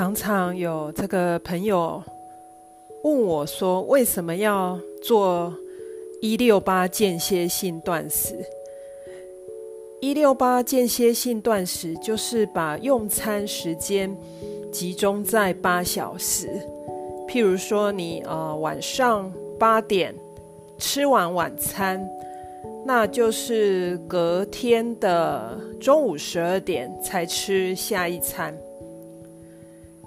常常有这个朋友问我说：“为什么要做一六八间歇性断食？”一六八间歇性断食就是把用餐时间集中在八小时。譬如说，你呃晚上八点吃完晚餐，那就是隔天的中午十二点才吃下一餐。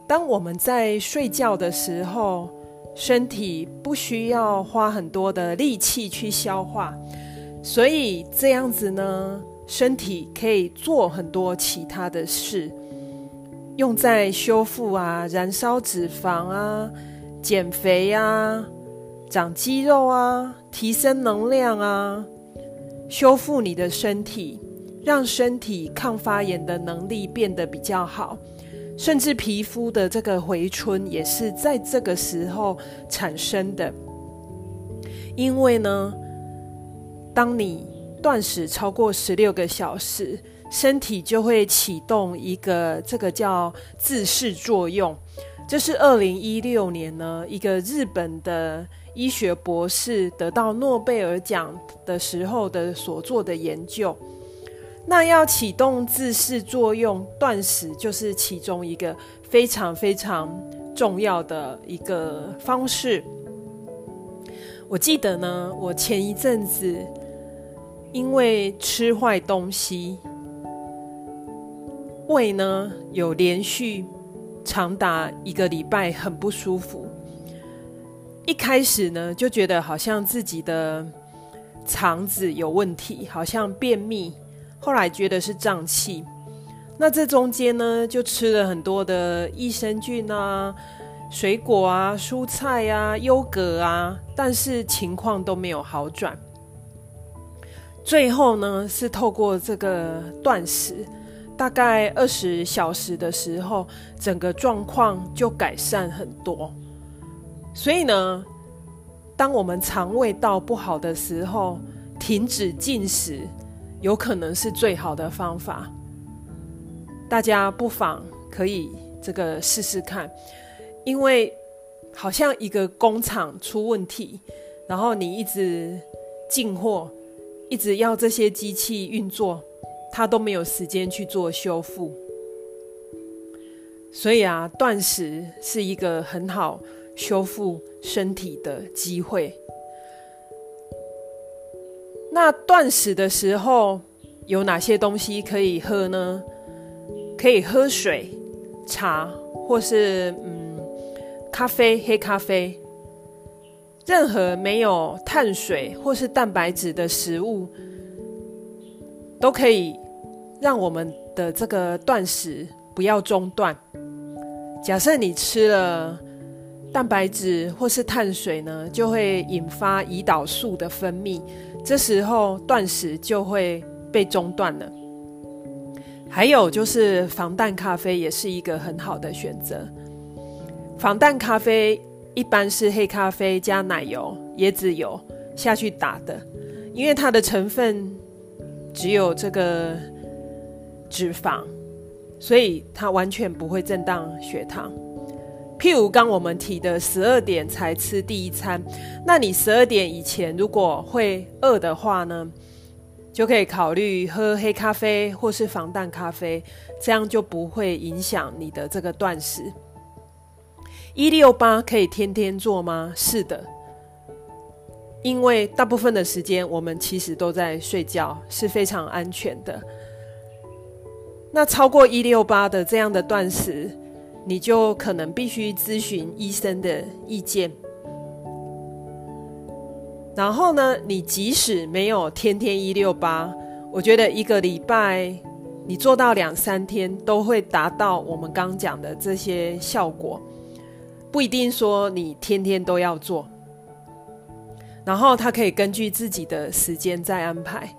当我们在睡觉的时候，身体不需要花很多的力气去消化，所以这样子呢，身体可以做很多其他的事，用在修复啊、燃烧脂肪啊、减肥啊、长肌肉啊、提升能量啊、修复你的身体，让身体抗发炎的能力变得比较好。甚至皮肤的这个回春也是在这个时候产生的，因为呢，当你断食超过十六个小时，身体就会启动一个这个叫自噬作用。这是二零一六年呢，一个日本的医学博士得到诺贝尔奖的时候的所做的研究。那要启动自噬作用，断食就是其中一个非常非常重要的一个方式。我记得呢，我前一阵子因为吃坏东西，胃呢有连续长达一个礼拜很不舒服。一开始呢，就觉得好像自己的肠子有问题，好像便秘。后来觉得是胀气，那这中间呢，就吃了很多的益生菌啊、水果啊、蔬菜啊、优格啊，但是情况都没有好转。最后呢，是透过这个断食，大概二十小时的时候，整个状况就改善很多。所以呢，当我们肠胃道不好的时候，停止进食。有可能是最好的方法，大家不妨可以这个试试看，因为好像一个工厂出问题，然后你一直进货，一直要这些机器运作，它都没有时间去做修复，所以啊，断食是一个很好修复身体的机会。那断食的时候有哪些东西可以喝呢？可以喝水、茶，或是嗯咖啡、黑咖啡。任何没有碳水或是蛋白质的食物，都可以让我们的这个断食不要中断。假设你吃了蛋白质或是碳水呢，就会引发胰岛素的分泌。这时候断食就会被中断了。还有就是防弹咖啡也是一个很好的选择。防弹咖啡一般是黑咖啡加奶油、椰子油下去打的，因为它的成分只有这个脂肪，所以它完全不会震荡血糖。譬如刚我们提的十二点才吃第一餐，那你十二点以前如果会饿的话呢，就可以考虑喝黑咖啡或是防弹咖啡，这样就不会影响你的这个断食。一六八可以天天做吗？是的，因为大部分的时间我们其实都在睡觉，是非常安全的。那超过一六八的这样的断食。你就可能必须咨询医生的意见。然后呢，你即使没有天天一六八，我觉得一个礼拜你做到两三天都会达到我们刚讲的这些效果，不一定说你天天都要做。然后他可以根据自己的时间再安排。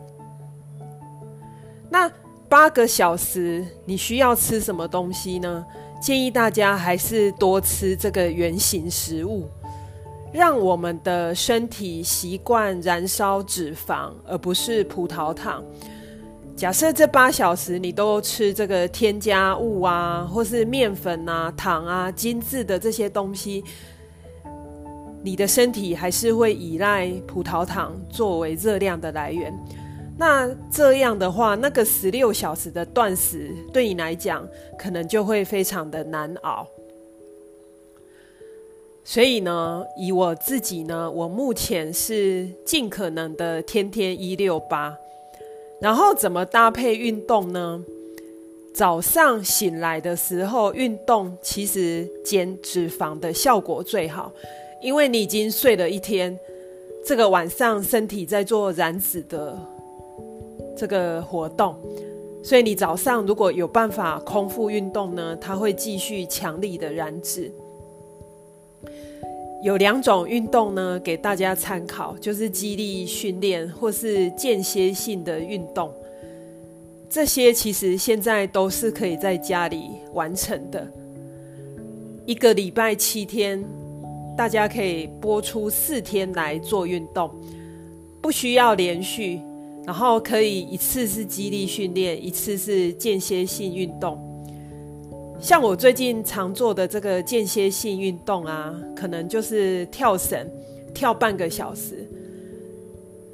那八个小时你需要吃什么东西呢？建议大家还是多吃这个圆形食物，让我们的身体习惯燃烧脂肪，而不是葡萄糖。假设这八小时你都吃这个添加物啊，或是面粉啊、糖啊、精致的这些东西，你的身体还是会依赖葡萄糖作为热量的来源。那这样的话，那个十六小时的断食对你来讲，可能就会非常的难熬。所以呢，以我自己呢，我目前是尽可能的天天一六八。然后怎么搭配运动呢？早上醒来的时候运动，其实减脂肪的效果最好，因为你已经睡了一天，这个晚上身体在做燃脂的这个活动，所以你早上如果有办法空腹运动呢，它会继续强力的燃脂。有两种运动呢，给大家参考，就是肌力训练或是间歇性的运动。这些其实现在都是可以在家里完成的。一个礼拜七天，大家可以播出四天来做运动，不需要连续，然后可以一次是肌力训练，一次是间歇性运动。像我最近常做的这个间歇性运动啊，可能就是跳绳，跳半个小时，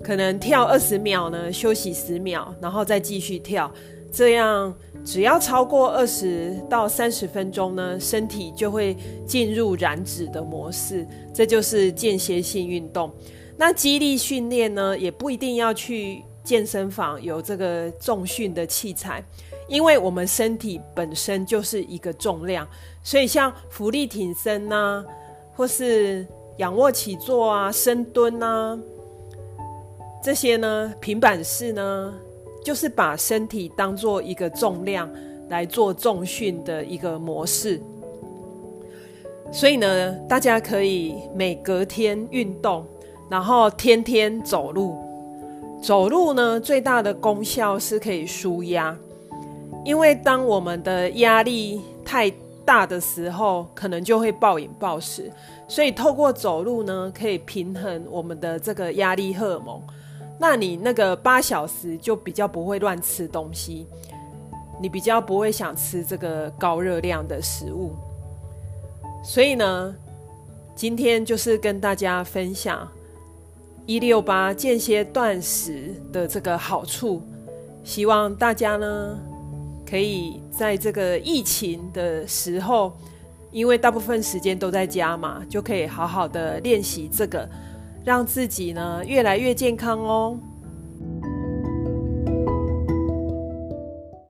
可能跳二十秒呢，休息十秒，然后再继续跳。这样只要超过二十到三十分钟呢，身体就会进入燃脂的模式。这就是间歇性运动。那肌力训练呢，也不一定要去健身房有这个重训的器材。因为我们身体本身就是一个重量，所以像浮力挺身呐，或是仰卧起坐啊、深蹲啊，这些呢，平板式呢，就是把身体当做一个重量来做重训的一个模式。所以呢，大家可以每隔天运动，然后天天走路。走路呢，最大的功效是可以舒压。因为当我们的压力太大的时候，可能就会暴饮暴食，所以透过走路呢，可以平衡我们的这个压力荷尔蒙。那你那个八小时就比较不会乱吃东西，你比较不会想吃这个高热量的食物。所以呢，今天就是跟大家分享一六八间歇断食的这个好处，希望大家呢。可以在这个疫情的时候，因为大部分时间都在家嘛，就可以好好的练习这个，让自己呢越来越健康哦。